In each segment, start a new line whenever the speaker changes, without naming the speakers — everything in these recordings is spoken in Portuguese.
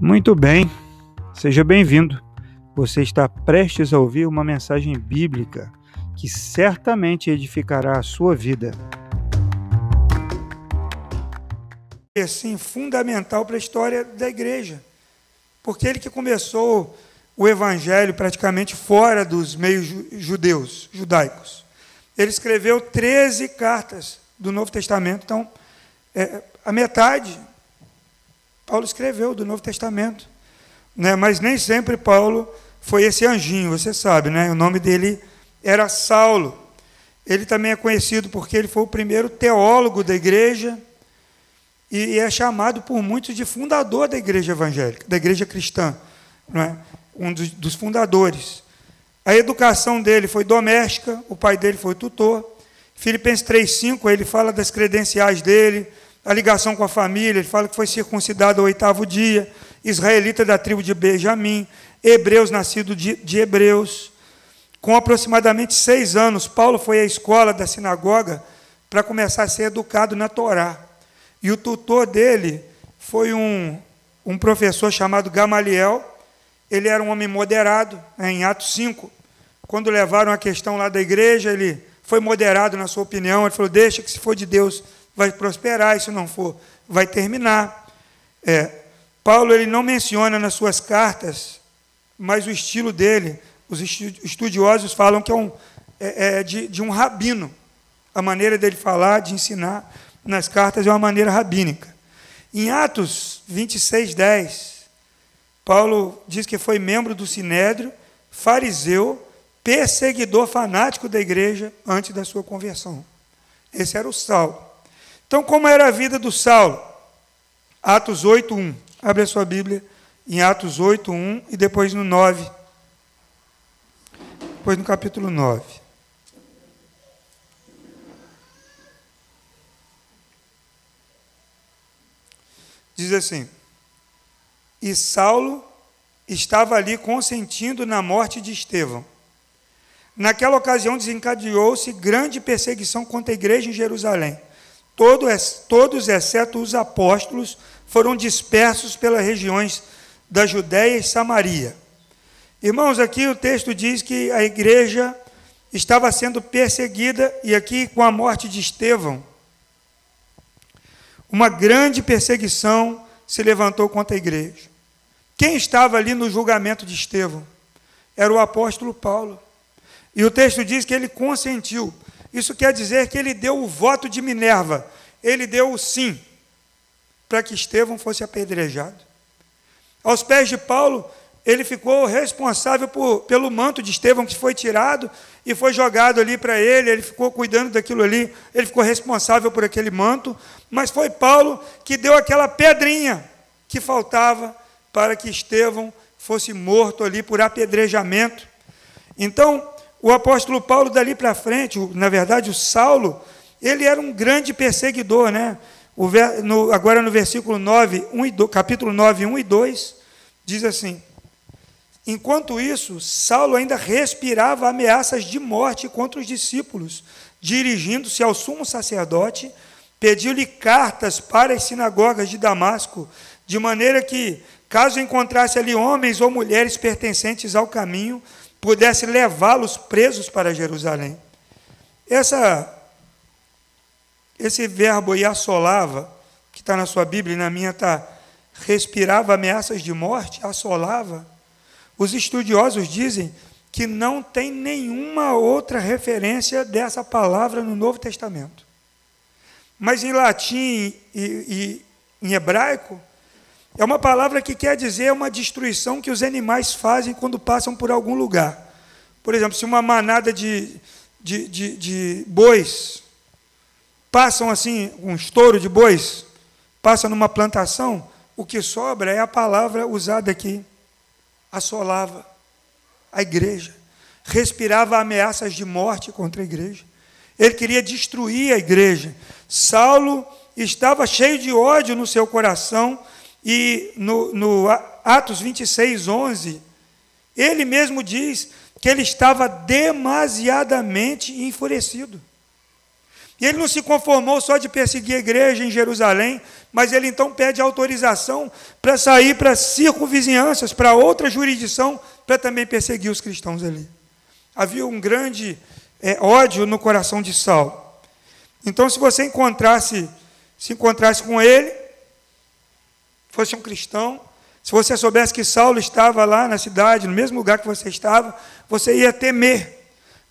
Muito bem, seja bem-vindo. Você está prestes a ouvir uma mensagem bíblica que certamente edificará a sua vida.
É assim fundamental para a história da igreja, porque ele que começou o evangelho praticamente fora dos meios judeus, judaicos. Ele escreveu 13 cartas do Novo Testamento, então é, a metade Paulo escreveu do Novo Testamento. Né? Mas nem sempre Paulo foi esse anjinho, você sabe, né? O nome dele era Saulo. Ele também é conhecido porque ele foi o primeiro teólogo da igreja e é chamado por muitos de fundador da igreja evangélica, da igreja cristã, não é? um dos, fundadores. A educação dele foi doméstica, o pai dele foi tutor. Filipenses 3,5, ele fala das credenciais dele, a ligação com a família, ele fala que foi circuncidado ao oitavo dia, israelita da tribo de Benjamim, hebreus nascido de, de hebreus. Com aproximadamente seis anos, Paulo foi à escola da sinagoga para começar a ser educado na Torá. E o tutor dele foi um, um professor chamado Gamaliel. Ele era um homem moderado, né, em Atos 5. Quando levaram a questão lá da igreja, ele foi moderado na sua opinião. Ele falou: Deixa que, se for de Deus, vai prosperar, e se não for, vai terminar. É, Paulo ele não menciona nas suas cartas, mas o estilo dele, os estudiosos falam que é, um, é, é de, de um rabino. A maneira dele falar, de ensinar nas cartas é uma maneira rabínica. Em Atos 26, 10, Paulo diz que foi membro do Sinédrio, fariseu, perseguidor fanático da igreja antes da sua conversão. Esse era o Saulo. Então, como era a vida do Saulo? Atos 8, 1. Abre a sua Bíblia em Atos 8, 1 e depois no 9. Depois no capítulo 9. Diz assim: E Saulo estava ali consentindo na morte de Estevão. Naquela ocasião desencadeou-se grande perseguição contra a igreja em Jerusalém todos, exceto os apóstolos, foram dispersos pelas regiões da Judéia e Samaria. Irmãos, aqui o texto diz que a igreja estava sendo perseguida, e aqui com a morte de Estevão, uma grande perseguição se levantou contra a igreja. Quem estava ali no julgamento de Estevão? Era o apóstolo Paulo. E o texto diz que ele consentiu. Isso quer dizer que ele deu o voto de Minerva, ele deu o sim para que Estevão fosse apedrejado. Aos pés de Paulo, ele ficou responsável por, pelo manto de Estevão que foi tirado e foi jogado ali para ele, ele ficou cuidando daquilo ali, ele ficou responsável por aquele manto, mas foi Paulo que deu aquela pedrinha que faltava para que Estevão fosse morto ali por apedrejamento. Então, o apóstolo Paulo, dali para frente, na verdade, o Saulo, ele era um grande perseguidor, né? No, agora no versículo 9, 1 e 2, capítulo 9, 1 e 2, diz assim: Enquanto isso, Saulo ainda respirava ameaças de morte contra os discípulos, dirigindo-se ao sumo sacerdote, pediu-lhe cartas para as sinagogas de Damasco, de maneira que, caso encontrasse ali homens ou mulheres pertencentes ao caminho, pudesse levá-los presos para Jerusalém. Essa, esse verbo aí, assolava, que está na sua Bíblia e na minha está, respirava ameaças de morte, assolava. Os estudiosos dizem que não tem nenhuma outra referência dessa palavra no Novo Testamento. Mas em latim e, e em hebraico, é uma palavra que quer dizer uma destruição que os animais fazem quando passam por algum lugar. Por exemplo, se uma manada de, de, de, de bois passam assim, um estouro de bois, passa numa plantação, o que sobra é a palavra usada aqui. Assolava a igreja, respirava ameaças de morte contra a igreja. Ele queria destruir a igreja. Saulo estava cheio de ódio no seu coração e no, no Atos 26, 11, ele mesmo diz que ele estava demasiadamente enfurecido. E ele não se conformou só de perseguir a igreja em Jerusalém, mas ele então pede autorização para sair para circunvizinhanças, para outra jurisdição, para também perseguir os cristãos ali. Havia um grande é, ódio no coração de Saulo. Então, se você encontrasse, se encontrasse com ele, fosse um cristão, se você soubesse que Saulo estava lá na cidade, no mesmo lugar que você estava, você ia temer,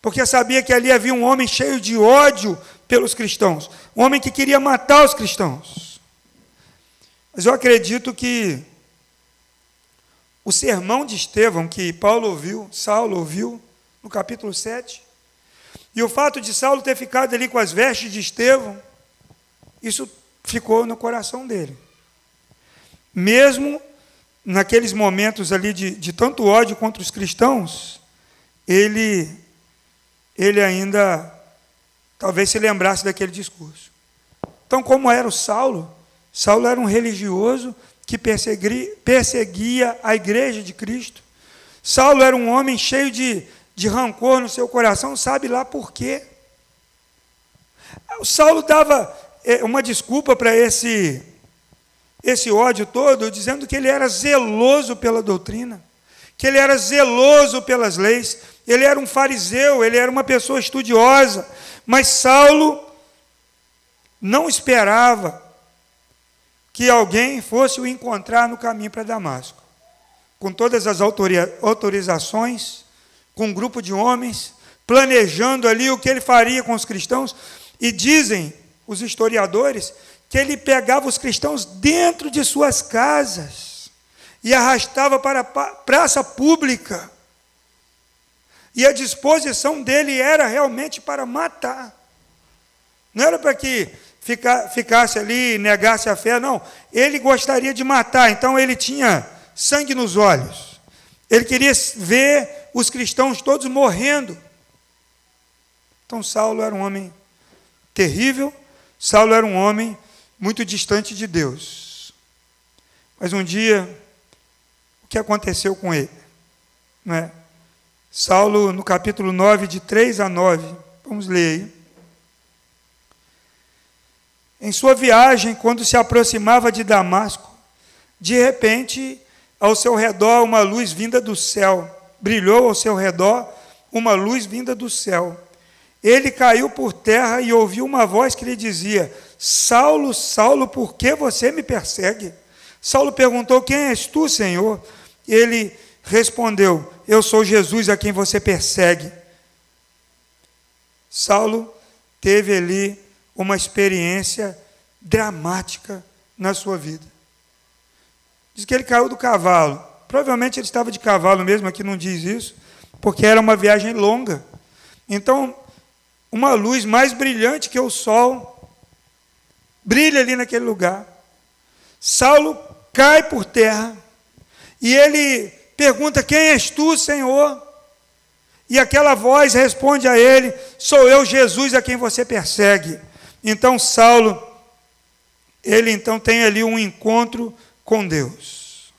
porque sabia que ali havia um homem cheio de ódio pelos cristãos, um homem que queria matar os cristãos. Mas eu acredito que o sermão de Estevão, que Paulo ouviu, Saulo ouviu, no capítulo 7, e o fato de Saulo ter ficado ali com as vestes de Estevão, isso ficou no coração dele. Mesmo naqueles momentos ali de, de tanto ódio contra os cristãos, ele, ele ainda talvez se lembrasse daquele discurso. Então, como era o Saulo? Saulo era um religioso que perseguia, perseguia a igreja de Cristo. Saulo era um homem cheio de, de rancor no seu coração, sabe lá por quê. O Saulo dava é, uma desculpa para esse, esse ódio todo, dizendo que ele era zeloso pela doutrina, que ele era zeloso pelas leis, ele era um fariseu, ele era uma pessoa estudiosa, mas Saulo não esperava que alguém fosse o encontrar no caminho para Damasco. Com todas as autorizações, com um grupo de homens, planejando ali o que ele faria com os cristãos, e dizem os historiadores que ele pegava os cristãos dentro de suas casas e arrastava para a praça pública e a disposição dele era realmente para matar. Não era para que fica, ficasse ali negasse a fé, não. Ele gostaria de matar, então ele tinha sangue nos olhos. Ele queria ver os cristãos todos morrendo. Então Saulo era um homem terrível, Saulo era um homem muito distante de Deus. Mas um dia, o que aconteceu com ele? Não é? Saulo, no capítulo 9, de 3 a 9, vamos ler aí. Em sua viagem, quando se aproximava de Damasco, de repente, ao seu redor, uma luz vinda do céu. Brilhou ao seu redor uma luz vinda do céu. Ele caiu por terra e ouviu uma voz que lhe dizia: Saulo, Saulo, por que você me persegue? Saulo perguntou: Quem és tu, Senhor? Ele respondeu: Eu sou Jesus a quem você persegue. Saulo teve ali uma experiência dramática na sua vida. Diz que ele caiu do cavalo. Provavelmente ele estava de cavalo mesmo, aqui não diz isso, porque era uma viagem longa. Então, uma luz mais brilhante que o sol brilha ali naquele lugar. Saulo cai por terra e ele pergunta: Quem és tu, Senhor? E aquela voz responde a ele: Sou eu, Jesus, a quem você persegue. Então Saulo, ele então tem ali um encontro com Deus.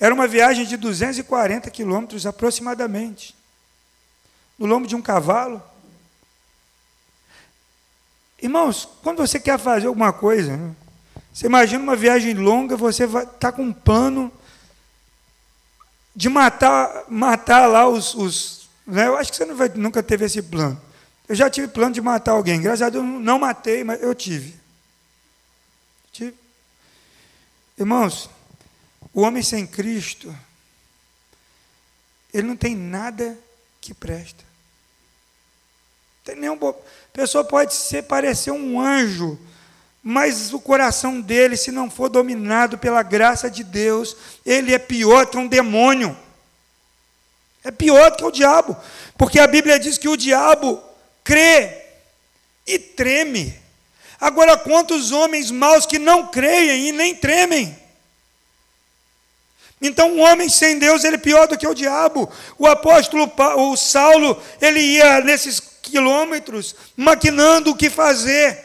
Era uma viagem de 240 quilômetros aproximadamente, no lombo de um cavalo. Irmãos, quando você quer fazer alguma coisa, você imagina uma viagem longa, você está com um plano de matar, matar lá os. os né? Eu acho que você não vai, nunca teve esse plano. Eu já tive plano de matar alguém. Graças a Deus não matei, mas eu tive. Tive. Irmãos, o homem sem Cristo, ele não tem nada que presta. Tem nenhum bo... Pessoa pode ser, parecer um anjo, mas o coração dele, se não for dominado pela graça de Deus, ele é pior que um demônio. É pior que o diabo, porque a Bíblia diz que o diabo crê e treme. Agora, quantos homens maus que não creem e nem tremem? Então, um homem sem Deus, ele é pior do que o diabo. O apóstolo o Saulo, ele ia nesses quilômetros maquinando o que fazer.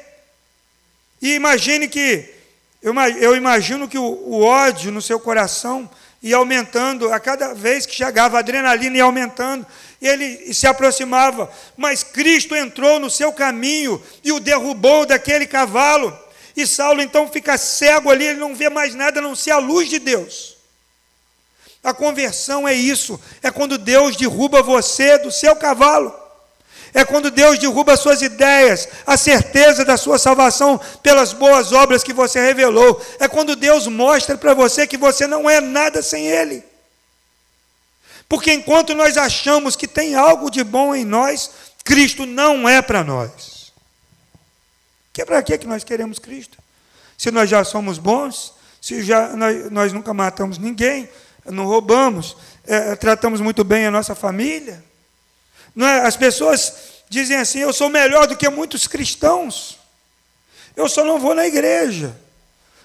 E imagine que Eu imagino que o ódio no seu coração ia aumentando, a cada vez que chegava, a adrenalina ia aumentando, ele se aproximava, mas Cristo entrou no seu caminho e o derrubou daquele cavalo. E Saulo então fica cego ali, ele não vê mais nada a não ser a luz de Deus. A conversão é isso, é quando Deus derruba você do seu cavalo. É quando Deus derruba suas ideias, a certeza da sua salvação pelas boas obras que você revelou. É quando Deus mostra para você que você não é nada sem Ele. Porque enquanto nós achamos que tem algo de bom em nós, Cristo não é para nós. Que é para que nós queremos Cristo? Se nós já somos bons, se já nós, nós nunca matamos ninguém, não roubamos, é, tratamos muito bem a nossa família. Não é? As pessoas dizem assim: eu sou melhor do que muitos cristãos. Eu só não vou na igreja.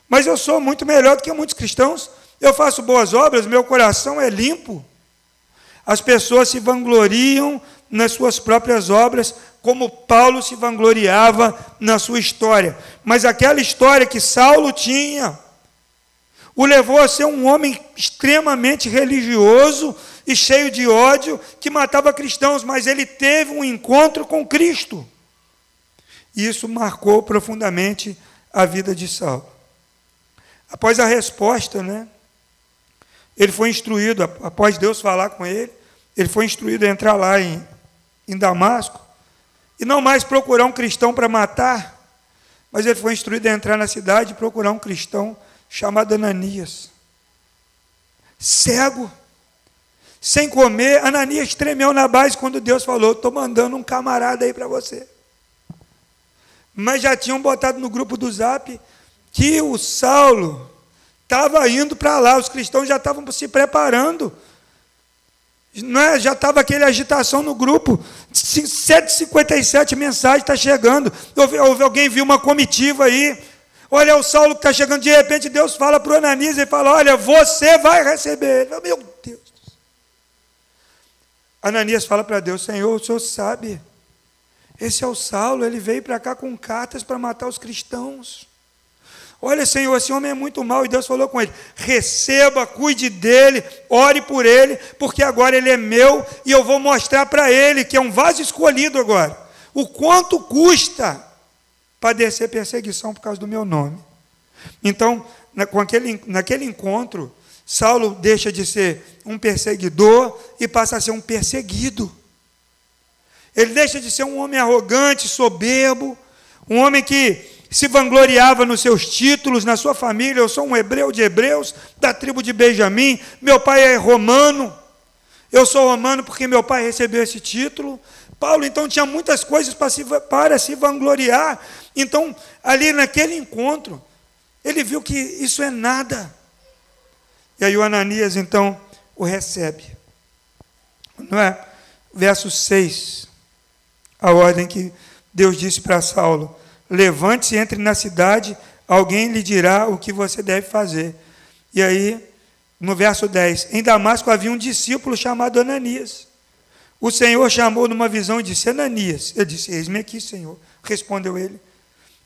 Mas eu sou muito melhor do que muitos cristãos. Eu faço boas obras, meu coração é limpo. As pessoas se vangloriam nas suas próprias obras, como Paulo se vangloriava na sua história. Mas aquela história que Saulo tinha o levou a ser um homem extremamente religioso, e cheio de ódio que matava cristãos, mas ele teve um encontro com Cristo. Isso marcou profundamente a vida de Saulo. Após a resposta, né? Ele foi instruído, após Deus falar com ele, ele foi instruído a entrar lá em, em Damasco e não mais procurar um cristão para matar, mas ele foi instruído a entrar na cidade e procurar um cristão chamado Ananias. Cego, sem comer. Ananias tremeu na base quando Deus falou: Estou mandando um camarada aí para você. Mas já tinham botado no grupo do zap que o Saulo estava indo para lá, os cristãos já estavam se preparando. Não é? Já estava aquele agitação no grupo. 757 mensagens está chegando. Houve, houve, alguém viu uma comitiva aí. Olha o Saulo que está chegando. De repente Deus fala para o Ananias e fala: Olha, você vai receber. Meu Deus. Ananias fala para Deus: Senhor, o senhor sabe. Esse é o Saulo, ele veio para cá com cartas para matar os cristãos. Olha, Senhor, esse homem é muito mau. E Deus falou com ele: receba, cuide dele, ore por ele, porque agora ele é meu e eu vou mostrar para ele que é um vaso escolhido agora. O quanto custa padecer perseguição por causa do meu nome. Então, na, com aquele, naquele encontro, Saulo deixa de ser um perseguidor e passa a ser um perseguido. Ele deixa de ser um homem arrogante, soberbo, um homem que se vangloriava nos seus títulos, na sua família. Eu sou um hebreu de hebreus, da tribo de Benjamim. Meu pai é romano. Eu sou romano porque meu pai recebeu esse título. Paulo então tinha muitas coisas para se, para se vangloriar. Então, ali naquele encontro, ele viu que isso é nada. E aí o Ananias então o recebe. Não é? Verso 6, a ordem que Deus disse para Saulo: Levante-se, entre na cidade, alguém lhe dirá o que você deve fazer. E aí, no verso 10, em Damasco havia um discípulo chamado Ananias. O Senhor chamou numa visão e disse: Ananias. Eu disse: Eis-me aqui, Senhor. Respondeu ele.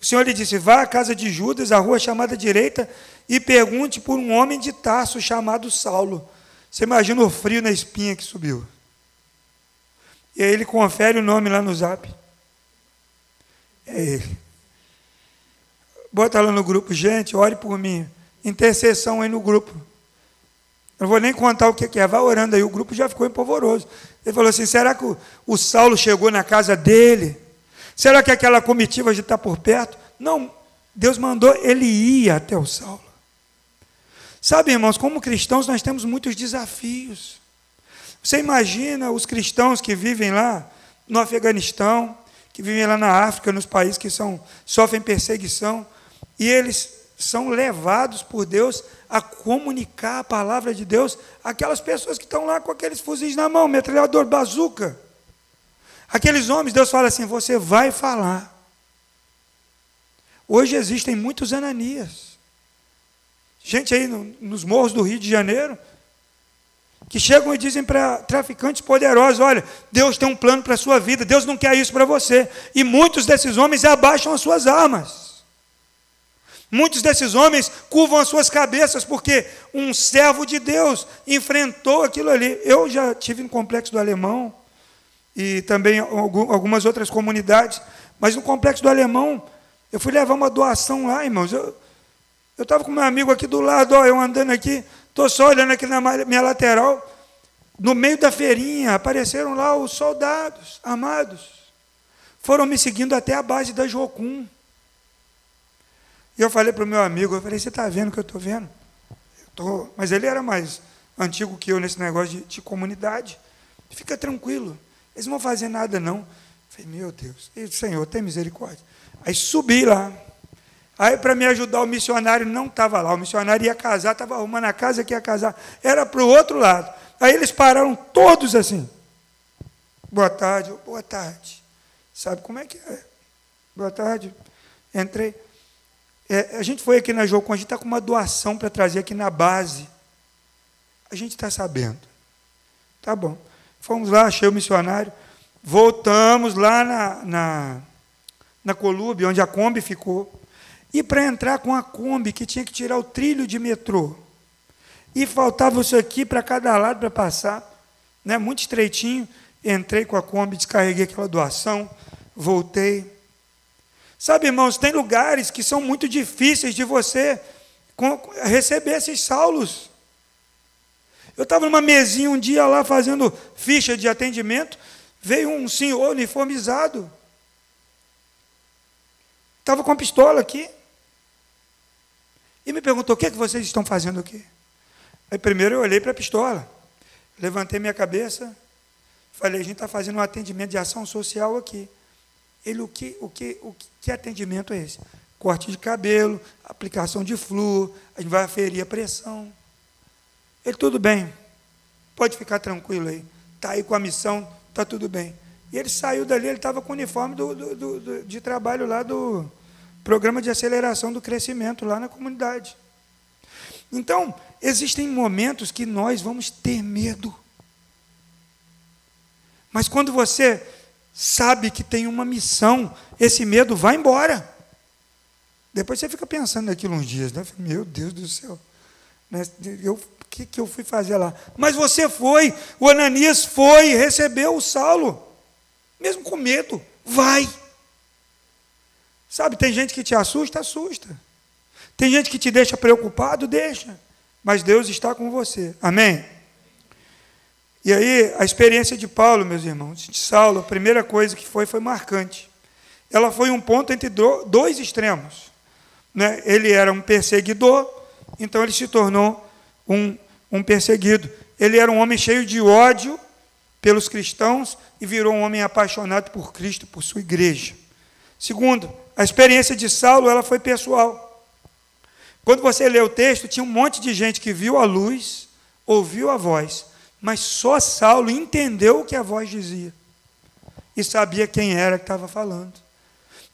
O Senhor lhe disse: Vá à casa de Judas, a rua chamada direita, e pergunte por um homem de Tarso chamado Saulo. Você imagina o frio na espinha que subiu. E aí ele confere o nome lá no zap. É ele. Bota lá no grupo, gente, ore por mim. Intercessão aí no grupo. não vou nem contar o que é, vai orando aí. O grupo já ficou empolvoroso. Ele falou assim: será que o, o Saulo chegou na casa dele? Será que aquela comitiva já está por perto? Não, Deus mandou ele ir até o Saulo. Sabe, irmãos, como cristãos nós temos muitos desafios. Você imagina os cristãos que vivem lá no Afeganistão, que vivem lá na África, nos países que são, sofrem perseguição, e eles são levados por Deus a comunicar a palavra de Deus àquelas pessoas que estão lá com aqueles fuzis na mão, metralhador, bazuca. Aqueles homens, Deus fala assim: você vai falar. Hoje existem muitos Ananias. Gente aí no, nos morros do Rio de Janeiro, que chegam e dizem para traficantes poderosos: olha, Deus tem um plano para a sua vida, Deus não quer isso para você. E muitos desses homens abaixam as suas armas. Muitos desses homens curvam as suas cabeças porque um servo de Deus enfrentou aquilo ali. Eu já tive no complexo do Alemão e também algumas outras comunidades, mas no complexo do Alemão eu fui levar uma doação lá, irmãos. Eu estava com meu amigo aqui do lado, ó, eu andando aqui, estou só olhando aqui na minha lateral. No meio da feirinha apareceram lá os soldados amados. Foram me seguindo até a base da Jocum. E eu falei para o meu amigo, eu falei, você está vendo o que eu estou vendo? Eu tô... Mas ele era mais antigo que eu nesse negócio de, de comunidade. Fica tranquilo, eles não vão fazer nada não. Falei, meu Deus, Senhor, tem misericórdia. Aí subi lá. Aí, para me ajudar, o missionário não estava lá. O missionário ia casar, estava arrumando a casa que ia casar. Era para o outro lado. Aí eles pararam todos assim. Boa tarde, boa tarde. Sabe como é que é? Boa tarde. Entrei. É, a gente foi aqui na Jocum, a gente está com uma doação para trazer aqui na base. A gente está sabendo. Tá bom. Fomos lá, achei o missionário. Voltamos lá na, na, na onde a Kombi ficou. E para entrar com a Kombi, que tinha que tirar o trilho de metrô. E faltava isso aqui para cada lado para passar. Né, muito estreitinho. Entrei com a Kombi, descarreguei aquela doação, voltei. Sabe, irmãos, tem lugares que são muito difíceis de você receber esses saulos. Eu estava numa mesinha um dia lá fazendo ficha de atendimento, veio um senhor uniformizado. Estava com a pistola aqui. E me perguntou: o que, é que vocês estão fazendo aqui? Aí primeiro eu olhei para a pistola, levantei minha cabeça, falei: a gente está fazendo um atendimento de ação social aqui. Ele, o que, o que, o que atendimento é esse? Corte de cabelo, aplicação de flúor, a gente vai aferir a pressão. Ele, tudo bem, pode ficar tranquilo aí. Está aí com a missão, está tudo bem. E ele saiu dali, ele estava com o uniforme do, do, do, de trabalho lá do programa de aceleração do crescimento lá na comunidade. Então, existem momentos que nós vamos ter medo. Mas quando você sabe que tem uma missão, esse medo vai embora. Depois você fica pensando naquilo uns dias, né? Meu Deus do céu. Né? Eu, que, que eu fui fazer lá? Mas você foi, o Ananias foi, recebeu o Saulo, mesmo com medo, vai. Sabe, tem gente que te assusta, assusta. Tem gente que te deixa preocupado, deixa. Mas Deus está com você. Amém? E aí, a experiência de Paulo, meus irmãos, de Saulo, a primeira coisa que foi, foi marcante. Ela foi um ponto entre dois extremos. Né? Ele era um perseguidor, então ele se tornou um, um perseguido. Ele era um homem cheio de ódio pelos cristãos e virou um homem apaixonado por Cristo, por sua igreja. Segundo, a experiência de Saulo ela foi pessoal. Quando você lê o texto, tinha um monte de gente que viu a luz, ouviu a voz, mas só Saulo entendeu o que a voz dizia e sabia quem era que estava falando.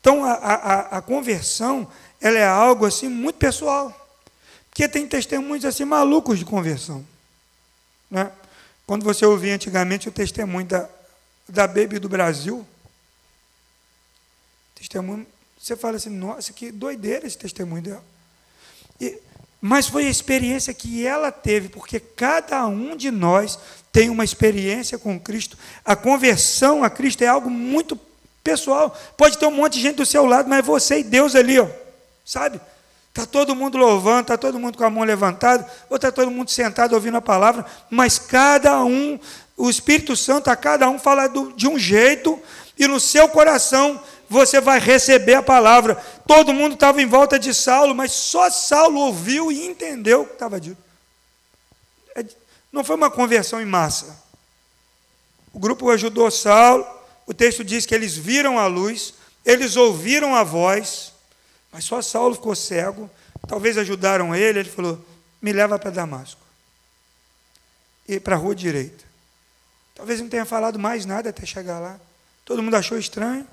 Então a, a, a conversão ela é algo assim muito pessoal, porque tem testemunhos assim malucos de conversão. Né? Quando você ouvia antigamente o testemunho da, da Baby do Brasil, testemunho, você fala assim, nossa, que doideira esse testemunho dela. E, mas foi a experiência que ela teve, porque cada um de nós tem uma experiência com Cristo. A conversão a Cristo é algo muito pessoal. Pode ter um monte de gente do seu lado, mas é você e Deus ali, ó, sabe? Está todo mundo louvando, está todo mundo com a mão levantada, ou está todo mundo sentado ouvindo a palavra, mas cada um, o Espírito Santo a cada um fala do, de um jeito, e no seu coração você vai receber a palavra. Todo mundo estava em volta de Saulo, mas só Saulo ouviu e entendeu o que estava dito. É não foi uma conversão em massa. O grupo ajudou Saulo, o texto diz que eles viram a luz, eles ouviram a voz, mas só Saulo ficou cego. Talvez ajudaram ele, ele falou: me leva para Damasco. E para a rua direita. Talvez não tenha falado mais nada até chegar lá. Todo mundo achou estranho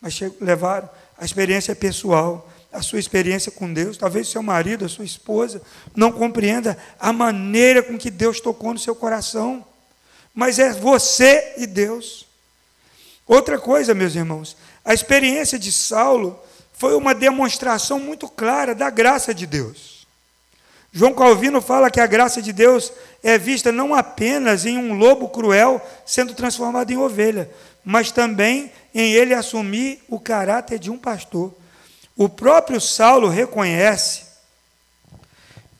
mas levaram a experiência pessoal, a sua experiência com Deus. Talvez seu marido, a sua esposa, não compreenda a maneira com que Deus tocou no seu coração, mas é você e Deus. Outra coisa, meus irmãos, a experiência de Saulo foi uma demonstração muito clara da graça de Deus. João Calvino fala que a graça de Deus é vista não apenas em um lobo cruel sendo transformado em ovelha, mas também em ele assumir o caráter de um pastor. O próprio Saulo reconhece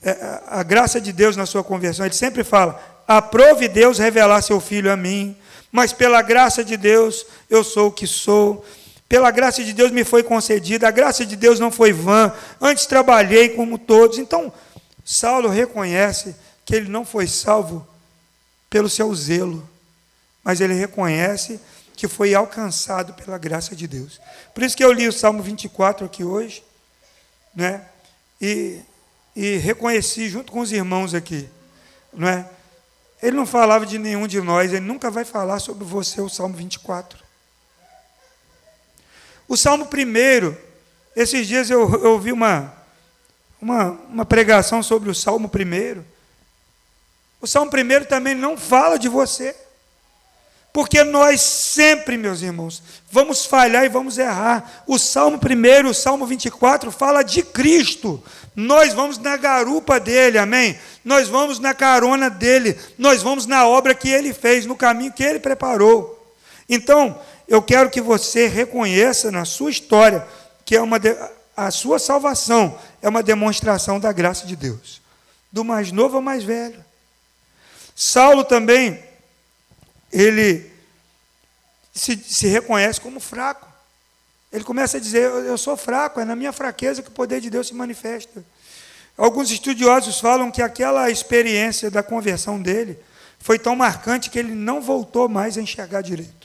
é, a graça de Deus na sua conversão. Ele sempre fala: aprove Deus revelar seu filho a mim, mas pela graça de Deus eu sou o que sou. Pela graça de Deus me foi concedida, a graça de Deus não foi vã. Antes trabalhei como todos. Então, Saulo reconhece que ele não foi salvo pelo seu zelo, mas ele reconhece que foi alcançado pela graça de Deus. Por isso que eu li o Salmo 24 aqui hoje, né? E, e reconheci junto com os irmãos aqui, não é? Ele não falava de nenhum de nós, ele nunca vai falar sobre você o Salmo 24. O Salmo 1, esses dias eu, ouvi uma, uma, uma pregação sobre o Salmo 1. O Salmo 1 também não fala de você. Porque nós sempre, meus irmãos, vamos falhar e vamos errar. O Salmo 1, o Salmo 24 fala de Cristo. Nós vamos na garupa dele, amém? Nós vamos na carona dele. Nós vamos na obra que ele fez, no caminho que ele preparou. Então, eu quero que você reconheça na sua história que é uma de... a sua salvação é uma demonstração da graça de Deus, do mais novo ao mais velho. Saulo também ele se, se reconhece como fraco. Ele começa a dizer: Eu sou fraco, é na minha fraqueza que o poder de Deus se manifesta. Alguns estudiosos falam que aquela experiência da conversão dele foi tão marcante que ele não voltou mais a enxergar direito.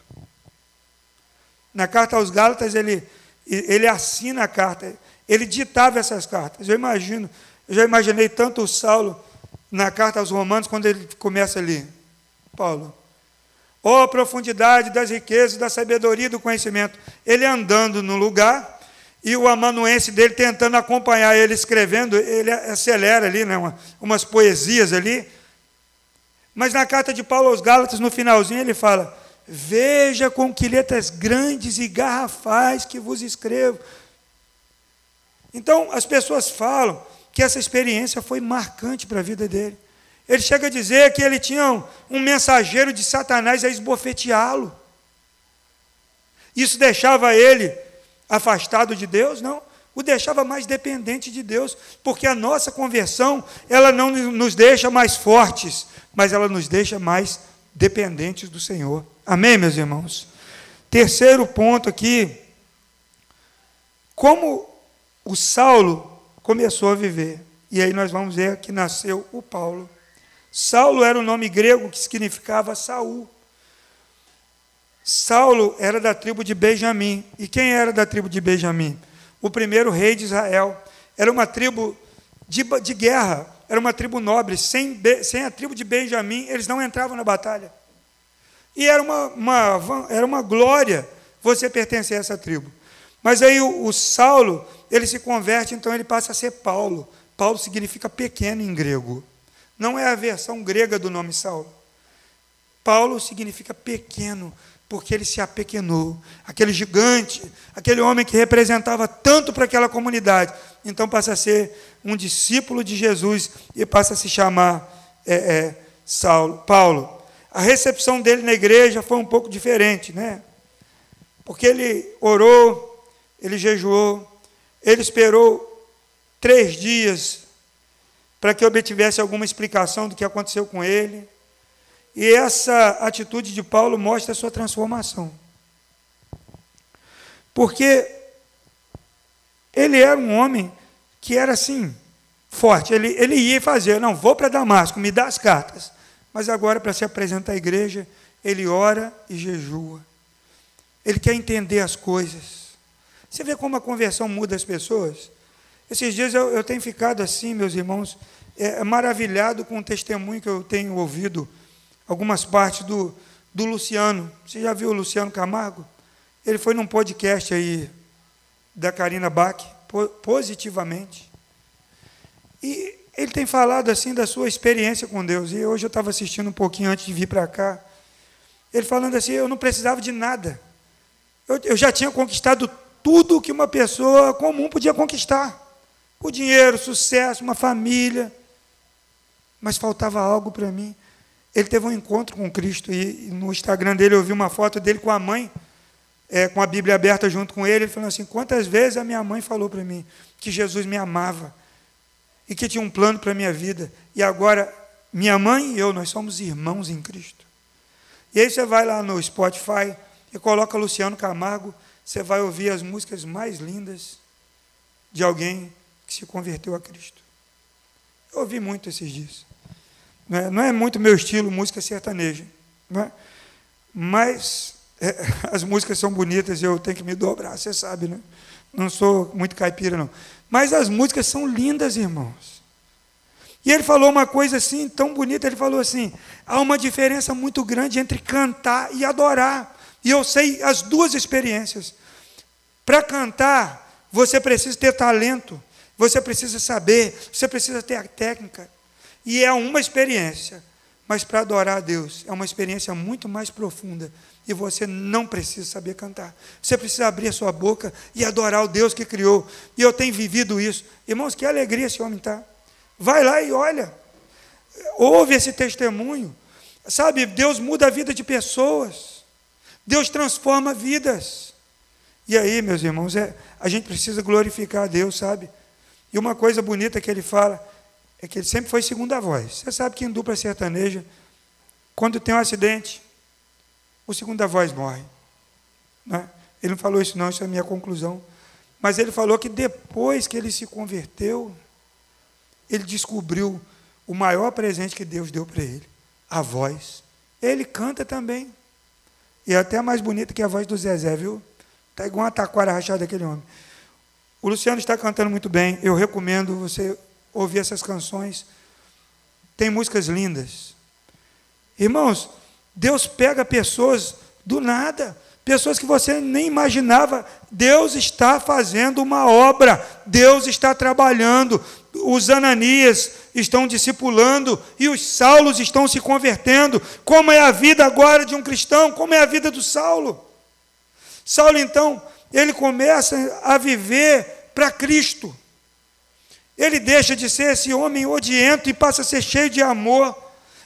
Na carta aos Gálatas, ele, ele assina a carta, ele ditava essas cartas. Eu imagino, eu já imaginei tanto o Saulo na carta aos Romanos, quando ele começa ali: Paulo, Oh, a profundidade das riquezas, da sabedoria e do conhecimento. Ele andando no lugar e o amanuense dele tentando acompanhar ele escrevendo, ele acelera ali, né, uma, umas poesias ali. Mas na carta de Paulo aos Gálatas, no finalzinho, ele fala: Veja com que letras grandes e garrafais que vos escrevo. Então, as pessoas falam que essa experiência foi marcante para a vida dele. Ele chega a dizer que ele tinha um mensageiro de Satanás a esbofeteá-lo. Isso deixava ele afastado de Deus? Não. O deixava mais dependente de Deus, porque a nossa conversão, ela não nos deixa mais fortes, mas ela nos deixa mais dependentes do Senhor. Amém, meus irmãos? Terceiro ponto aqui, como o Saulo começou a viver. E aí nós vamos ver que nasceu o Paulo. Saulo era o nome grego que significava Saul. Saulo era da tribo de Benjamim. E quem era da tribo de Benjamim? O primeiro rei de Israel. Era uma tribo de, de guerra, era uma tribo nobre. Sem, sem a tribo de Benjamim, eles não entravam na batalha. E era uma, uma, era uma glória você pertencer a essa tribo. Mas aí o, o Saulo, ele se converte, então ele passa a ser Paulo. Paulo significa pequeno em grego. Não é a versão grega do nome Saulo. Paulo significa pequeno, porque ele se apequenou. Aquele gigante, aquele homem que representava tanto para aquela comunidade. Então passa a ser um discípulo de Jesus e passa a se chamar é, é, Saulo, Paulo. A recepção dele na igreja foi um pouco diferente, né? Porque ele orou, ele jejuou, ele esperou três dias para que obtivesse alguma explicação do que aconteceu com ele. E essa atitude de Paulo mostra a sua transformação. Porque ele era um homem que era assim, forte. Ele, ele ia fazer, não, vou para Damasco, me dá as cartas. Mas agora, para se apresentar à igreja, ele ora e jejua. Ele quer entender as coisas. Você vê como a conversão muda as pessoas? Esses dias eu, eu tenho ficado assim, meus irmãos, é, maravilhado com o testemunho que eu tenho ouvido, algumas partes do, do Luciano. Você já viu o Luciano Camargo? Ele foi num podcast aí da Karina Bach, positivamente. E ele tem falado assim da sua experiência com Deus. E hoje eu estava assistindo um pouquinho antes de vir para cá. Ele falando assim: eu não precisava de nada. Eu, eu já tinha conquistado tudo que uma pessoa comum podia conquistar: o dinheiro, o sucesso, uma família. Mas faltava algo para mim. Ele teve um encontro com Cristo e, no Instagram dele eu vi uma foto dele com a mãe, é, com a Bíblia aberta junto com ele. Ele falou assim: quantas vezes a minha mãe falou para mim que Jesus me amava e que tinha um plano para a minha vida. E agora, minha mãe e eu, nós somos irmãos em Cristo. E aí você vai lá no Spotify e coloca Luciano Camargo, você vai ouvir as músicas mais lindas de alguém que se converteu a Cristo. Eu ouvi muito esses dias. Não é, não é muito meu estilo música sertaneja, é? mas é, as músicas são bonitas eu tenho que me dobrar, você sabe, né? Não sou muito caipira, não. Mas as músicas são lindas, irmãos. E ele falou uma coisa assim, tão bonita, ele falou assim: há uma diferença muito grande entre cantar e adorar. E eu sei as duas experiências. Para cantar, você precisa ter talento, você precisa saber, você precisa ter a técnica. E é uma experiência. Mas para adorar a Deus é uma experiência muito mais profunda. E você não precisa saber cantar. Você precisa abrir a sua boca e adorar o Deus que criou. E eu tenho vivido isso. Irmãos, que alegria esse homem está. Vai lá e olha. Ouve esse testemunho. Sabe, Deus muda a vida de pessoas. Deus transforma vidas. E aí, meus irmãos, é, a gente precisa glorificar a Deus, sabe? E uma coisa bonita que ele fala é que ele sempre foi segunda voz. Você sabe que em dupla sertaneja, quando tem um acidente, o segunda voz morre. Né? Ele não falou isso, não, isso é a minha conclusão. Mas ele falou que depois que ele se converteu, ele descobriu o maior presente que Deus deu para ele: a voz. Ele canta também. E é até mais bonita que a voz do Zezé, viu? Está igual uma taquara rachada daquele homem. O Luciano está cantando muito bem. Eu recomendo você ouvir essas canções. Tem músicas lindas. Irmãos, Deus pega pessoas do nada, pessoas que você nem imaginava. Deus está fazendo uma obra, Deus está trabalhando. Os Ananias estão discipulando e os Saulos estão se convertendo. Como é a vida agora de um cristão? Como é a vida do Saulo? Saulo, então, ele começa a viver para Cristo. Ele deixa de ser esse homem odiento e passa a ser cheio de amor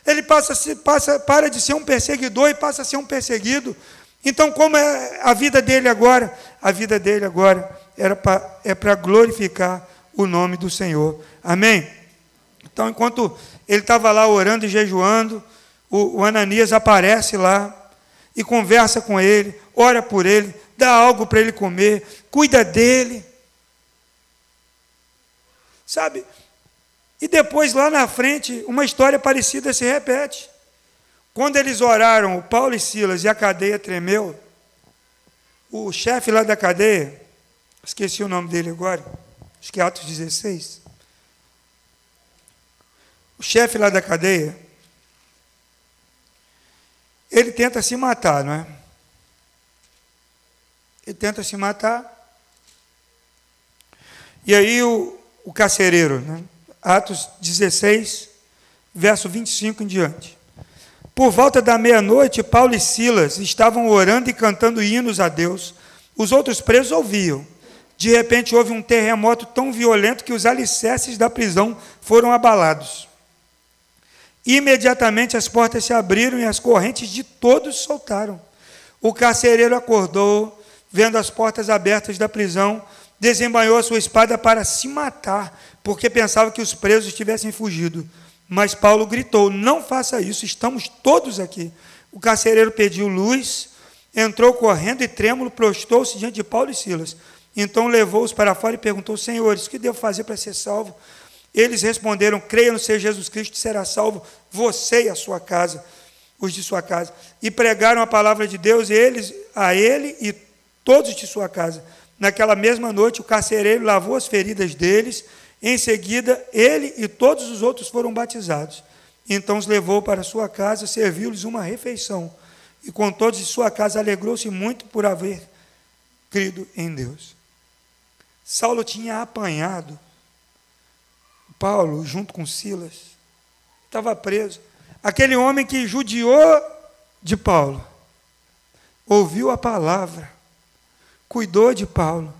ele passa, passa, para de ser um perseguidor e passa a ser um perseguido. Então, como é a vida dele agora? A vida dele agora era pra, é para glorificar o nome do Senhor. Amém? Então, enquanto ele estava lá orando e jejuando, o, o Ananias aparece lá e conversa com ele, ora por ele, dá algo para ele comer, cuida dele. Sabe, e depois, lá na frente, uma história parecida se repete. Quando eles oraram, o Paulo e Silas, e a cadeia tremeu, o chefe lá da cadeia, esqueci o nome dele agora, acho que é Atos 16. O chefe lá da cadeia, ele tenta se matar, não é? Ele tenta se matar. E aí o, o carcereiro, né? Atos 16, verso 25 em diante. Por volta da meia-noite, Paulo e Silas estavam orando e cantando hinos a Deus. Os outros presos ouviam. De repente houve um terremoto tão violento que os alicerces da prisão foram abalados. Imediatamente as portas se abriram e as correntes de todos soltaram. O carcereiro acordou, vendo as portas abertas da prisão, desembanhou a sua espada para se matar, porque pensava que os presos tivessem fugido. Mas Paulo gritou: Não faça isso, estamos todos aqui. O carcereiro pediu luz, entrou correndo e trêmulo, prostou-se diante de Paulo e Silas. Então levou-os para fora e perguntou: Senhores, o que devo fazer para ser salvo? Eles responderam: Creia no Senhor Jesus Cristo, será salvo você e a sua casa, os de sua casa. E pregaram a palavra de Deus, eles, a ele e todos de sua casa. Naquela mesma noite, o carcereiro lavou as feridas deles. Em seguida, ele e todos os outros foram batizados. Então os levou para sua casa, serviu-lhes uma refeição. E com todos de sua casa alegrou-se muito por haver crido em Deus. Saulo tinha apanhado Paulo junto com Silas. Estava preso. Aquele homem que judiou de Paulo ouviu a palavra cuidou de Paulo,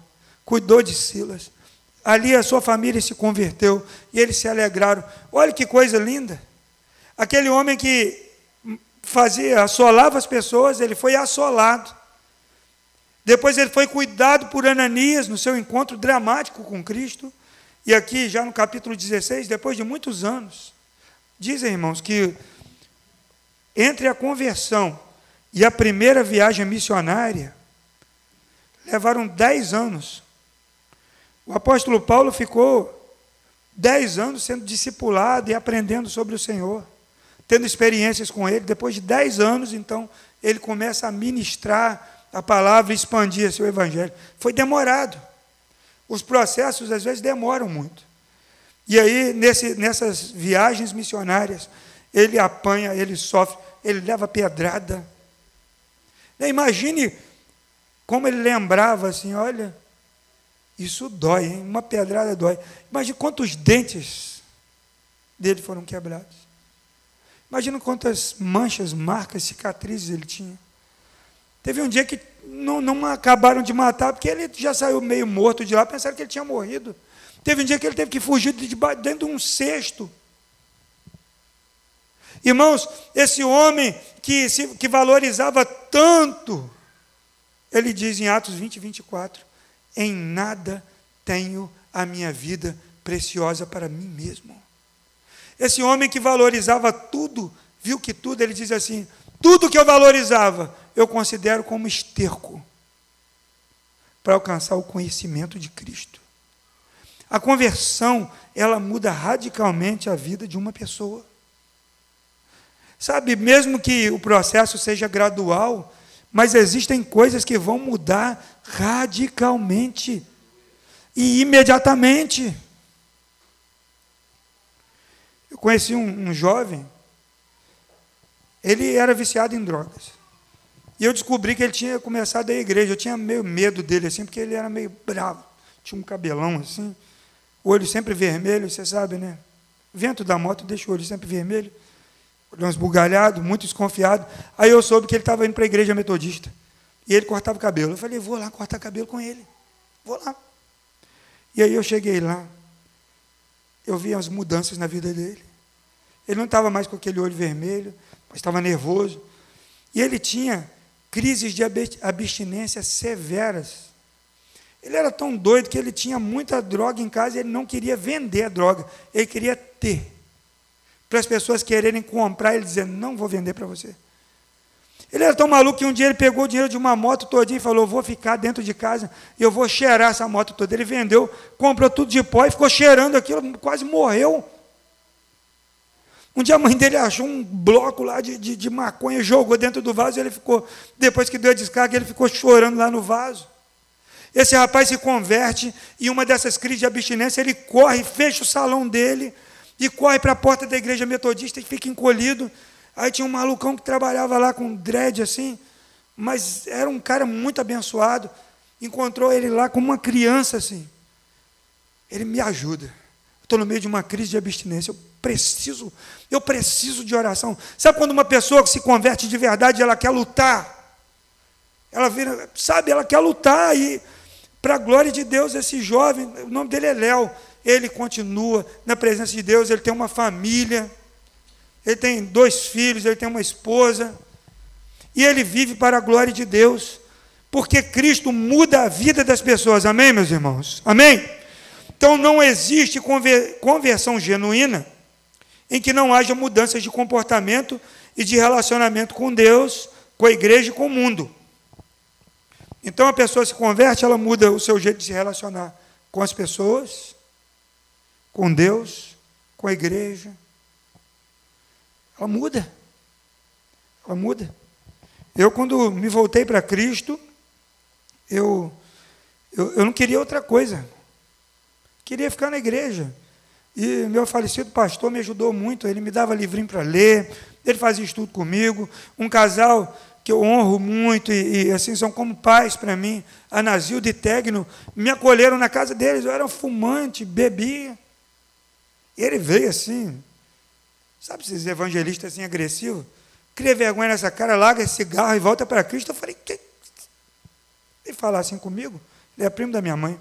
cuidou de Silas. Ali a sua família se converteu e eles se alegraram. Olha que coisa linda. Aquele homem que fazia, assolava as pessoas, ele foi assolado. Depois ele foi cuidado por Ananias no seu encontro dramático com Cristo. E aqui, já no capítulo 16, depois de muitos anos, dizem, irmãos, que entre a conversão e a primeira viagem missionária, levaram dez anos. O apóstolo Paulo ficou dez anos sendo discipulado e aprendendo sobre o Senhor, tendo experiências com ele. Depois de dez anos, então, ele começa a ministrar a palavra e expandir seu evangelho. Foi demorado. Os processos, às vezes, demoram muito. E aí, nesse, nessas viagens missionárias, ele apanha, ele sofre, ele leva pedrada. Imagine como ele lembrava assim: olha, isso dói, hein? uma pedrada dói. Imagine quantos dentes dele foram quebrados. Imagina quantas manchas, marcas, cicatrizes ele tinha. Teve um dia que não, não acabaram de matar, porque ele já saiu meio morto de lá, pensaram que ele tinha morrido. Teve um dia que ele teve que fugir de dentro de um cesto. Irmãos, esse homem que, se, que valorizava tanto, ele diz em Atos 20, 24: Em nada tenho a minha vida preciosa para mim mesmo. Esse homem que valorizava tudo, viu que tudo, ele diz assim: tudo que eu valorizava, eu considero como esterco para alcançar o conhecimento de Cristo. A conversão, ela muda radicalmente a vida de uma pessoa. Sabe, mesmo que o processo seja gradual, mas existem coisas que vão mudar radicalmente e imediatamente. Eu conheci um, um jovem, ele era viciado em drogas. E eu descobri que ele tinha começado a igreja. Eu tinha meio medo dele, assim, porque ele era meio bravo. Tinha um cabelão assim, olho sempre vermelho, você sabe, né? Vento da moto deixa o olho sempre vermelho olhão esbugalhado, muito desconfiado. Aí eu soube que ele estava indo para a igreja metodista. E ele cortava o cabelo. Eu falei, vou lá cortar cabelo com ele. Vou lá. E aí eu cheguei lá. Eu vi as mudanças na vida dele. Ele não estava mais com aquele olho vermelho, mas estava nervoso. E ele tinha crises de abstinência severas. Ele era tão doido que ele tinha muita droga em casa e ele não queria vender a droga, ele queria ter para as pessoas quererem comprar, ele dizendo: Não vou vender para você. Ele era tão maluco que um dia ele pegou o dinheiro de uma moto todinha e falou: Vou ficar dentro de casa e eu vou cheirar essa moto toda. Ele vendeu, comprou tudo de pó e ficou cheirando aquilo, quase morreu. Um dia a mãe dele achou um bloco lá de, de, de maconha, jogou dentro do vaso e ele ficou, depois que deu a descarga, ele ficou chorando lá no vaso. Esse rapaz se converte e uma dessas crises de abstinência, ele corre, fecha o salão dele, e corre para a porta da igreja metodista e fica encolhido. Aí tinha um malucão que trabalhava lá com dread assim, mas era um cara muito abençoado. Encontrou ele lá como uma criança assim. Ele me ajuda. Estou no meio de uma crise de abstinência. Eu preciso, eu preciso de oração. Sabe quando uma pessoa que se converte de verdade, ela quer lutar? Ela vira, sabe, ela quer lutar e para a glória de Deus, esse jovem, o nome dele é Léo ele continua na presença de Deus, ele tem uma família, ele tem dois filhos, ele tem uma esposa, e ele vive para a glória de Deus, porque Cristo muda a vida das pessoas, amém, meus irmãos? Amém? Então não existe conversão genuína em que não haja mudanças de comportamento e de relacionamento com Deus, com a igreja e com o mundo. Então a pessoa se converte, ela muda o seu jeito de se relacionar com as pessoas, com Deus, com a igreja. Ela muda. Ela muda. Eu, quando me voltei para Cristo, eu, eu, eu não queria outra coisa. Queria ficar na igreja. E meu falecido pastor me ajudou muito. Ele me dava livrinho para ler, ele fazia estudo comigo. Um casal que eu honro muito e, e assim são como pais para mim, a Nazilda e Tegno, me acolheram na casa deles. Eu era um fumante, bebia. E ele veio assim, sabe esses evangelistas assim agressivos? Cria vergonha nessa cara, larga esse cigarro e volta para Cristo. Eu falei, que? Ele falar assim comigo, ele é primo da minha mãe.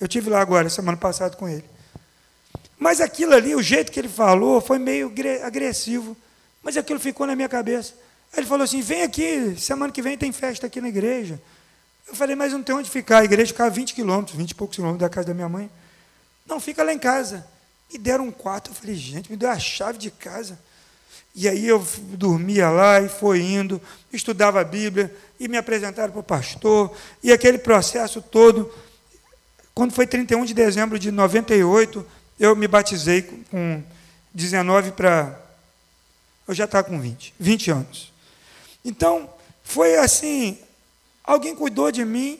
Eu tive lá agora, semana passada, com ele. Mas aquilo ali, o jeito que ele falou, foi meio agressivo. Mas aquilo ficou na minha cabeça. Aí ele falou assim: vem aqui, semana que vem tem festa aqui na igreja. Eu falei, mas não tem onde ficar. A igreja ficava 20 quilômetros, 20 e poucos quilômetros da casa da minha mãe. Não, fica lá em casa. Me deram um quarto. Eu falei, gente, me deu a chave de casa. E aí eu dormia lá e foi indo, estudava a Bíblia e me apresentaram para o pastor. E aquele processo todo. Quando foi 31 de dezembro de 98, eu me batizei com 19 para. Eu já estava com 20, 20 anos. Então, foi assim: alguém cuidou de mim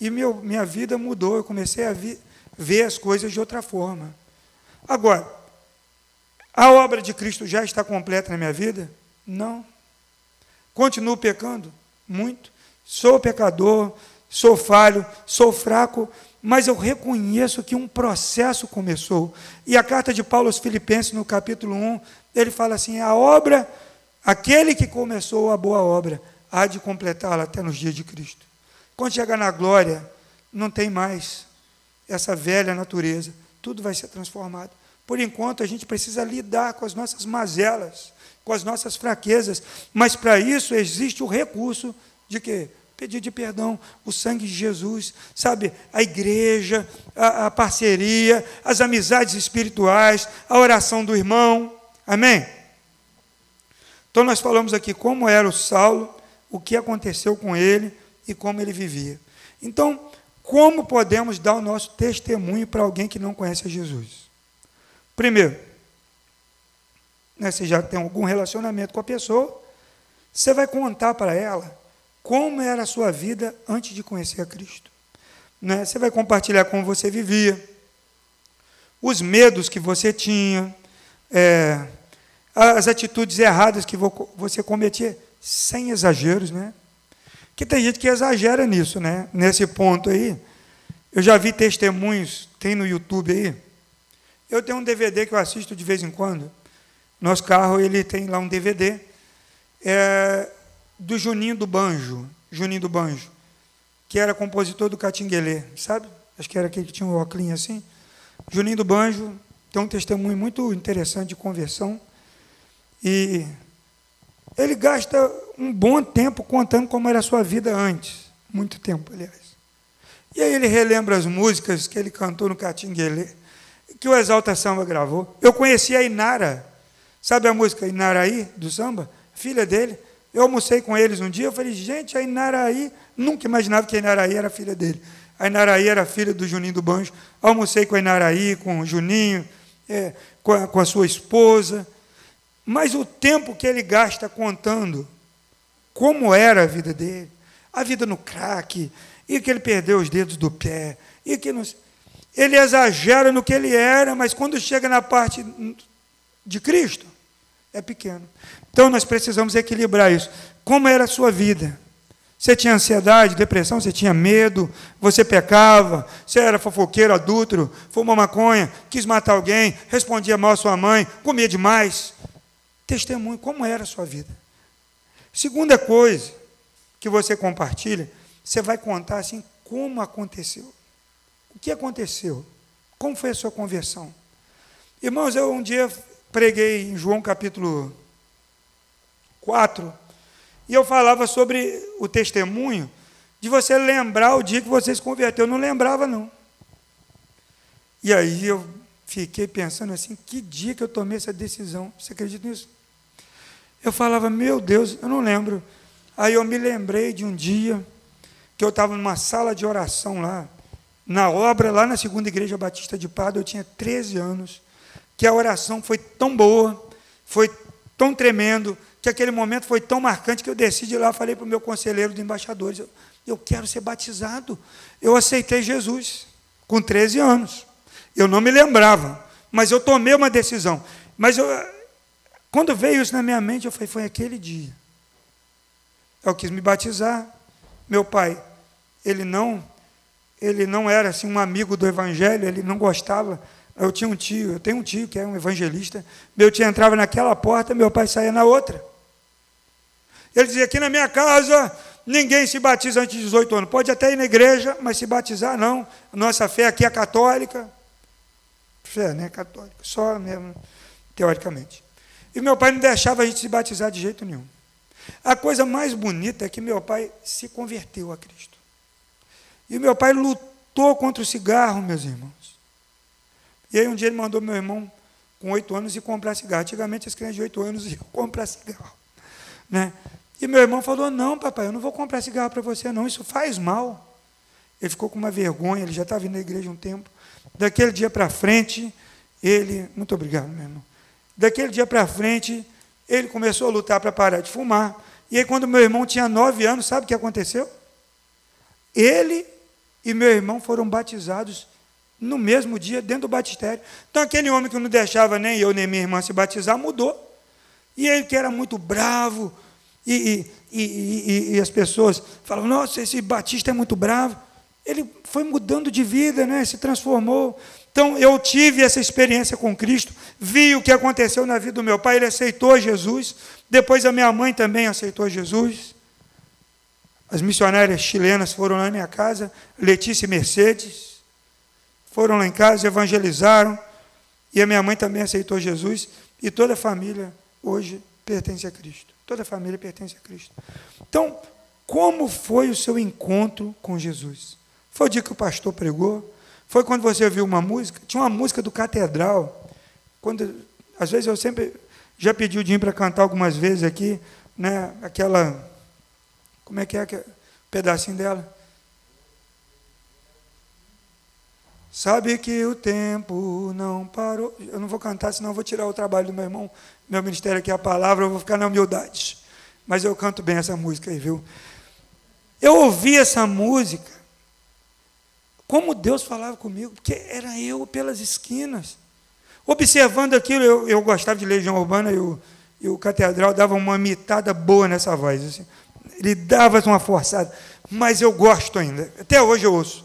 e meu, minha vida mudou. Eu comecei a vi, ver as coisas de outra forma. Agora, a obra de Cristo já está completa na minha vida? Não. Continuo pecando? Muito. Sou pecador, sou falho, sou fraco, mas eu reconheço que um processo começou. E a carta de Paulo aos Filipenses, no capítulo 1, ele fala assim: a obra, aquele que começou a boa obra, há de completá-la até nos dias de Cristo. Quando chegar na glória, não tem mais essa velha natureza, tudo vai ser transformado. Por enquanto, a gente precisa lidar com as nossas mazelas, com as nossas fraquezas, mas para isso existe o recurso de quê? Pedir de perdão, o sangue de Jesus, sabe? A igreja, a, a parceria, as amizades espirituais, a oração do irmão. Amém? Então, nós falamos aqui como era o Saulo, o que aconteceu com ele e como ele vivia. Então, como podemos dar o nosso testemunho para alguém que não conhece Jesus? Primeiro, né, você já tem algum relacionamento com a pessoa, você vai contar para ela como era a sua vida antes de conhecer a Cristo. Né? Você vai compartilhar como você vivia, os medos que você tinha, é, as atitudes erradas que você cometia, sem exageros, né? Que tem gente que exagera nisso, né? Nesse ponto aí. Eu já vi testemunhos, tem no YouTube aí, eu tenho um DVD que eu assisto de vez em quando. Nosso carro ele tem lá um DVD é, do Juninho do Banjo, Juninho do Banjo, que era compositor do Catinguelê, sabe? Acho que era aquele que tinha um óculos assim. Juninho do Banjo tem um testemunho muito interessante de conversão e ele gasta um bom tempo contando como era a sua vida antes, muito tempo, aliás. E aí ele relembra as músicas que ele cantou no Catinguelê que o Exalta Samba gravou. Eu conheci a Inara, sabe a música Inaraí, do samba? Filha dele. Eu almocei com eles um dia, eu falei, gente, a Inaraí, nunca imaginava que a Inaraí era filha dele. A Inaraí era filha do Juninho do Banjo. Almocei com a Inaraí, com o Juninho, é, com, a, com a sua esposa. Mas o tempo que ele gasta contando como era a vida dele, a vida no crack, e que ele perdeu os dedos do pé, e que não ele exagera no que ele era, mas quando chega na parte de Cristo, é pequeno. Então nós precisamos equilibrar isso. Como era a sua vida? Você tinha ansiedade, depressão, você tinha medo, você pecava, você era fofoqueiro, adúltero, fumou maconha, quis matar alguém, respondia mal à sua mãe, comia demais. Testemunho, como era a sua vida? Segunda coisa que você compartilha, você vai contar assim como aconteceu. O que aconteceu? Como foi a sua conversão? Irmãos, eu um dia preguei em João capítulo 4, e eu falava sobre o testemunho de você lembrar o dia que você se converteu. Eu não lembrava, não. E aí eu fiquei pensando assim, que dia que eu tomei essa decisão? Você acredita nisso? Eu falava, meu Deus, eu não lembro. Aí eu me lembrei de um dia que eu estava numa sala de oração lá, na obra, lá na segunda igreja batista de Pado, eu tinha 13 anos, que a oração foi tão boa, foi tão tremendo, que aquele momento foi tão marcante que eu desci de lá, falei para o meu conselheiro de embaixadores, eu, eu quero ser batizado. Eu aceitei Jesus com 13 anos. Eu não me lembrava, mas eu tomei uma decisão. Mas eu, quando veio isso na minha mente, eu falei, foi aquele dia. Eu quis me batizar. Meu pai, ele não ele não era assim um amigo do evangelho, ele não gostava. Eu tinha um tio, eu tenho um tio que é um evangelista. Meu tio entrava naquela porta, meu pai saía na outra. Ele dizia: aqui na minha casa Ninguém se batiza antes de 18 anos. Pode até ir na igreja, mas se batizar não. Nossa fé aqui é católica. Fé, né? Católica. Só mesmo, teoricamente. E meu pai não deixava a gente se batizar de jeito nenhum. A coisa mais bonita é que meu pai se converteu a Cristo. E meu pai lutou contra o cigarro, meus irmãos. E aí um dia ele mandou meu irmão com oito anos ir comprar cigarro. Antigamente as crianças de oito anos iam comprar cigarro. Né? E meu irmão falou: Não, papai, eu não vou comprar cigarro para você, não, isso faz mal. Ele ficou com uma vergonha, ele já estava indo na igreja um tempo. Daquele dia para frente, ele. Muito obrigado, meu irmão. Daquele dia para frente, ele começou a lutar para parar de fumar. E aí, quando meu irmão tinha nove anos, sabe o que aconteceu? Ele e meu irmão foram batizados no mesmo dia, dentro do batistério. Então, aquele homem que não deixava nem eu nem minha irmã se batizar, mudou. E ele, que era muito bravo, e, e, e, e as pessoas falavam: Nossa, esse batista é muito bravo. Ele foi mudando de vida, né? se transformou. Então, eu tive essa experiência com Cristo, vi o que aconteceu na vida do meu pai, ele aceitou Jesus. Depois, a minha mãe também aceitou Jesus. As missionárias chilenas foram lá na minha casa, Letícia e Mercedes, foram lá em casa, evangelizaram, e a minha mãe também aceitou Jesus, e toda a família hoje pertence a Cristo. Toda a família pertence a Cristo. Então, como foi o seu encontro com Jesus? Foi o dia que o pastor pregou? Foi quando você ouviu uma música? Tinha uma música do Catedral. Quando, às vezes eu sempre já pedi o Dinho para cantar algumas vezes aqui, né? Aquela como é que é, que pedacinho dela? Sabe que o tempo não parou. Eu não vou cantar, senão vou tirar o trabalho do meu irmão. Meu ministério aqui é a palavra, eu vou ficar na humildade. Mas eu canto bem essa música aí, viu? Eu ouvi essa música, como Deus falava comigo, porque era eu pelas esquinas. Observando aquilo, eu, eu gostava de Legião Urbana e o, e o Catedral dava uma mitada boa nessa voz. Assim. Ele dava uma forçada, mas eu gosto ainda. Até hoje eu ouço.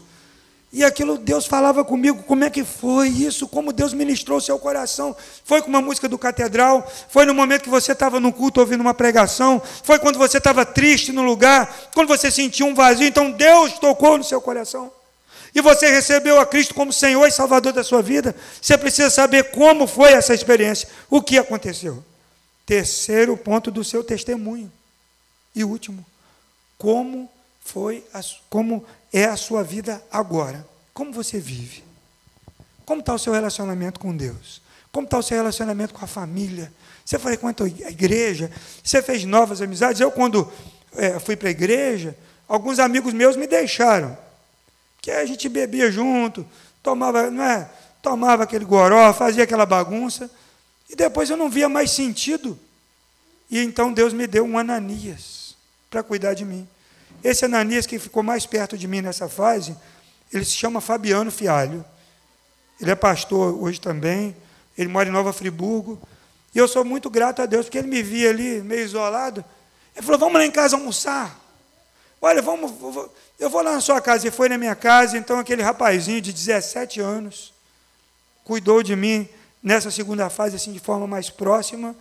E aquilo Deus falava comigo, como é que foi isso? Como Deus ministrou o seu coração? Foi com uma música do catedral? Foi no momento que você estava no culto ouvindo uma pregação? Foi quando você estava triste no lugar? Quando você sentiu um vazio? Então Deus tocou no seu coração. E você recebeu a Cristo como Senhor e Salvador da sua vida? Você precisa saber como foi essa experiência, o que aconteceu. Terceiro ponto do seu testemunho. E último, como foi, a, como é a sua vida agora? Como você vive? Como está o seu relacionamento com Deus? Como está o seu relacionamento com a família? Você frequenta a igreja? Você fez novas amizades? Eu, quando é, fui para a igreja, alguns amigos meus me deixaram. Que a gente bebia junto, tomava, não é? Tomava aquele goró, fazia aquela bagunça. E depois eu não via mais sentido. E então Deus me deu um Ananias para cuidar de mim. Esse Ananias que ficou mais perto de mim nessa fase, ele se chama Fabiano Fialho. Ele é pastor hoje também, ele mora em Nova Friburgo. E eu sou muito grato a Deus, porque ele me via ali meio isolado. Ele falou: Vamos lá em casa almoçar. Olha, vamos, eu vou lá na sua casa. E foi na minha casa, então aquele rapazinho de 17 anos cuidou de mim nessa segunda fase, assim, de forma mais próxima.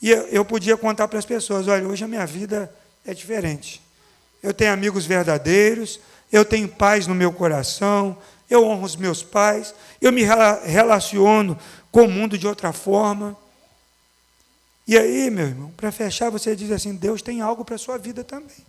E eu, podia contar para as pessoas: olha, hoje a minha vida é diferente. Eu tenho amigos verdadeiros, eu tenho paz no meu coração, eu honro os meus pais, eu me relaciono com o mundo de outra forma. E aí, meu irmão, para fechar, você diz assim: Deus tem algo para a sua vida também.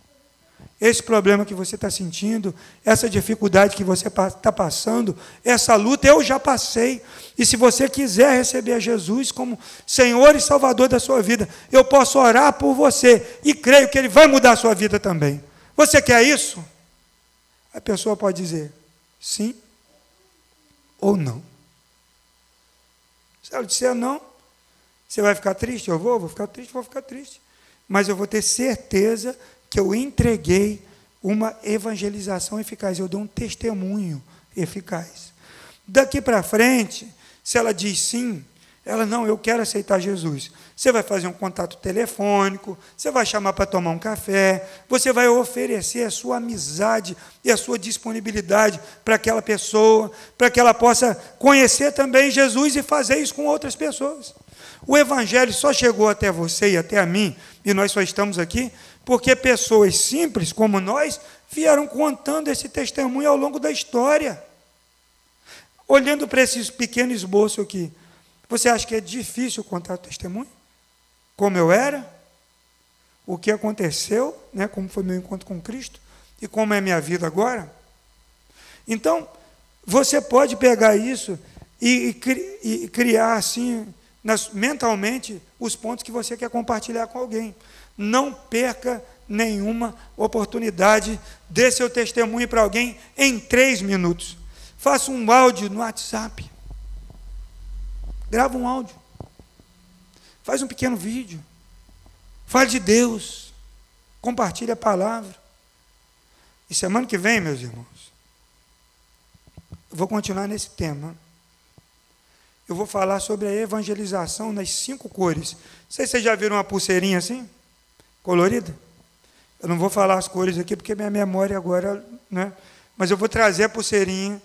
Esse problema que você está sentindo, essa dificuldade que você está passando, essa luta, eu já passei. E se você quiser receber a Jesus como Senhor e Salvador da sua vida, eu posso orar por você e creio que Ele vai mudar a sua vida também. Você quer isso? A pessoa pode dizer sim ou não. Se ela disser não, você vai ficar triste? Eu vou, vou ficar triste, vou ficar triste. Mas eu vou ter certeza que eu entreguei uma evangelização eficaz, eu dou um testemunho eficaz. Daqui para frente, se ela diz sim, ela não, eu quero aceitar Jesus. Você vai fazer um contato telefônico, você vai chamar para tomar um café, você vai oferecer a sua amizade e a sua disponibilidade para aquela pessoa, para que ela possa conhecer também Jesus e fazer isso com outras pessoas. O Evangelho só chegou até você e até a mim, e nós só estamos aqui porque pessoas simples como nós vieram contando esse testemunho ao longo da história. Olhando para esse pequeno esboço aqui, você acha que é difícil contar o testemunho? Como eu era? O que aconteceu, né? como foi meu encontro com Cristo? E como é minha vida agora? Então, você pode pegar isso e, e, e criar assim, nas, mentalmente, os pontos que você quer compartilhar com alguém. Não perca nenhuma oportunidade, dê seu testemunho para alguém em três minutos. Faça um áudio no WhatsApp. Grava um áudio. Faz um pequeno vídeo. Fale de Deus. Compartilhe a palavra. E semana que vem, meus irmãos, eu vou continuar nesse tema. Eu vou falar sobre a evangelização nas cinco cores. Não sei se vocês já viram uma pulseirinha assim? Colorida? Eu não vou falar as cores aqui porque minha memória agora, né? Mas eu vou trazer a pulseirinha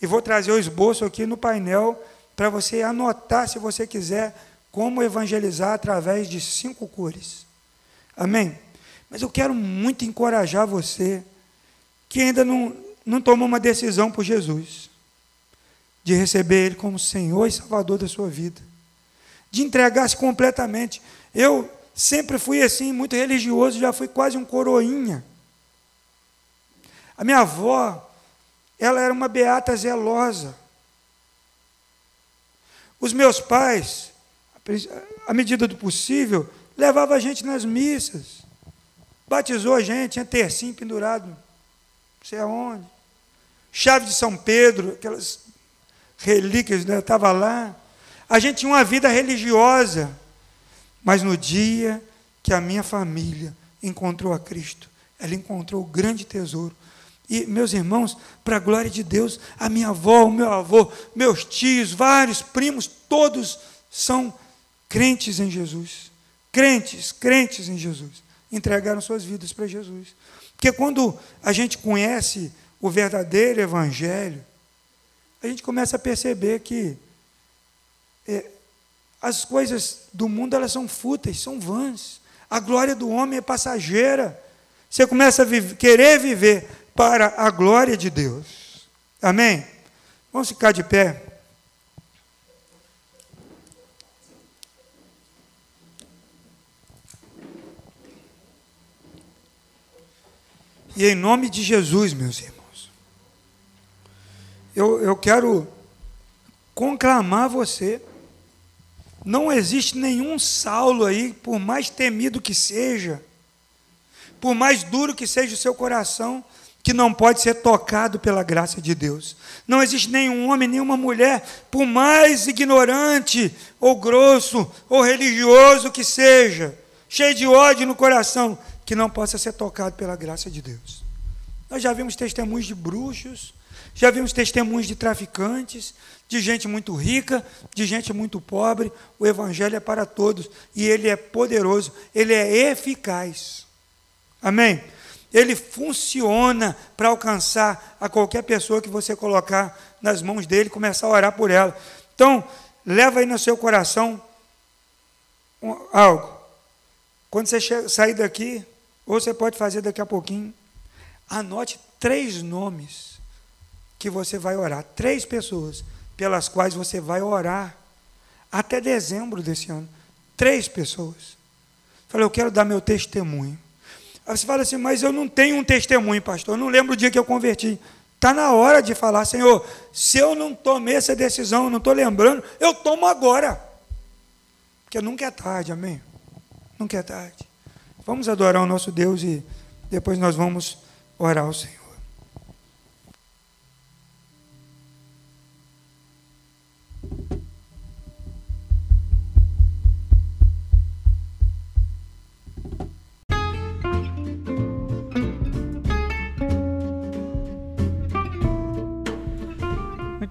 e vou trazer o esboço aqui no painel para você anotar, se você quiser, como evangelizar através de cinco cores. Amém? Mas eu quero muito encorajar você que ainda não, não tomou uma decisão por Jesus, de receber Ele como Senhor e Salvador da sua vida, de entregar-se completamente. Eu sempre fui assim, muito religioso, já fui quase um coroinha. A minha avó, ela era uma beata zelosa. Os meus pais, à medida do possível, levavam a gente nas missas. Batizou a gente, tinha tercinho pendurado, não sei aonde. Chave de São Pedro, aquelas relíquias, né, estava lá. A gente tinha uma vida religiosa. Mas no dia que a minha família encontrou a Cristo, ela encontrou o grande tesouro e, meus irmãos, para a glória de Deus, a minha avó, o meu avô, meus tios, vários primos, todos são crentes em Jesus. Crentes, crentes em Jesus. Entregaram suas vidas para Jesus. Porque quando a gente conhece o verdadeiro Evangelho, a gente começa a perceber que é, as coisas do mundo elas são fúteis, são vãs. A glória do homem é passageira. Você começa a viver, querer viver para a glória de Deus. Amém? Vamos ficar de pé. E em nome de Jesus, meus irmãos, eu, eu quero conclamar você. Não existe nenhum Saulo aí, por mais temido que seja, por mais duro que seja o seu coração, que não pode ser tocado pela graça de Deus. Não existe nenhum homem, nenhuma mulher, por mais ignorante, ou grosso, ou religioso que seja, cheio de ódio no coração, que não possa ser tocado pela graça de Deus. Nós já vimos testemunhos de bruxos, já vimos testemunhos de traficantes, de gente muito rica, de gente muito pobre. O Evangelho é para todos e ele é poderoso, ele é eficaz. Amém? ele funciona para alcançar a qualquer pessoa que você colocar nas mãos dele, começar a orar por ela. Então, leva aí no seu coração algo. Quando você sair daqui, ou você pode fazer daqui a pouquinho, anote três nomes que você vai orar, três pessoas pelas quais você vai orar até dezembro desse ano. Três pessoas. Falei, eu quero dar meu testemunho. Aí você fala assim, mas eu não tenho um testemunho, pastor. Eu não lembro o dia que eu converti. Está na hora de falar, Senhor, se eu não tomei essa decisão, não estou lembrando, eu tomo agora. Porque nunca é tarde, amém? Nunca é tarde. Vamos adorar o nosso Deus e depois nós vamos orar ao Senhor.